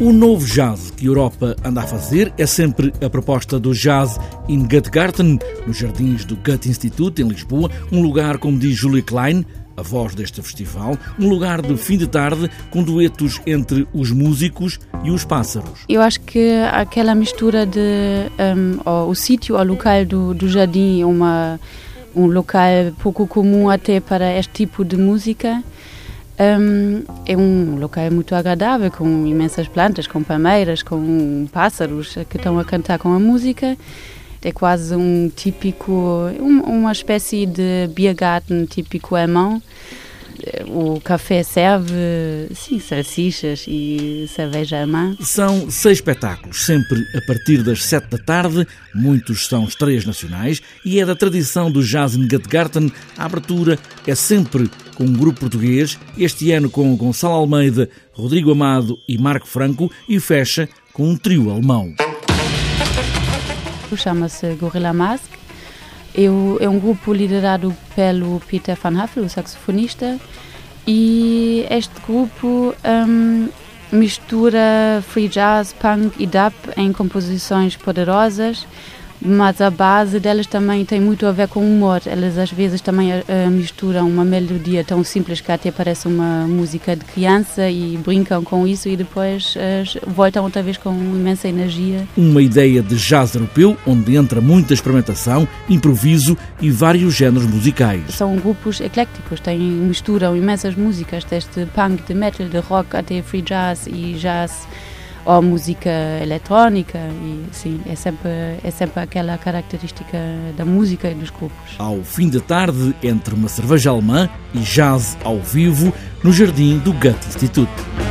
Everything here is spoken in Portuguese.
O novo jazz que a Europa anda a fazer é sempre a proposta do Jazz in Gutgarten, nos jardins do Goethe Institute, em Lisboa, um lugar, como diz Julie Klein, a voz deste festival, um lugar de fim de tarde com duetos entre os músicos e os pássaros. Eu acho que aquela mistura de um, o sítio, o local do, do jardim, uma, um local pouco comum até para este tipo de música, um, é um local muito agradável, com imensas plantas, com palmeiras, com pássaros que estão a cantar com a música. É quase um típico, um, uma espécie de Biergarten típico alemão. O café serve, sim, salsichas e cerveja alemã. São seis espetáculos, sempre a partir das sete da tarde. Muitos são estreias nacionais e é da tradição do Jazz in. A abertura é sempre com um grupo português, este ano com Gonçalo Almeida, Rodrigo Amado e Marco Franco, e fecha com um trio alemão. Chama-se Gorilla Mask. é um grupo liderado pelo Peter Van Haffel, o saxofonista, e este grupo um, mistura free jazz, punk e dub em composições poderosas mas a base delas também tem muito a ver com o humor. Elas às vezes também uh, misturam uma melodia tão simples que até parece uma música de criança e brincam com isso e depois uh, voltam outra vez com imensa energia. Uma ideia de jazz europeu onde entra muita experimentação, improviso e vários géneros musicais. São grupos eclécticos, têm, misturam imensas músicas, desde punk, de metal, de rock até free jazz e jazz ou música eletrónica e sim, é sempre, é sempre aquela característica da música e dos grupos. Ao fim da tarde, entre uma cerveja alemã e jazz ao vivo, no jardim do Goethe Institute.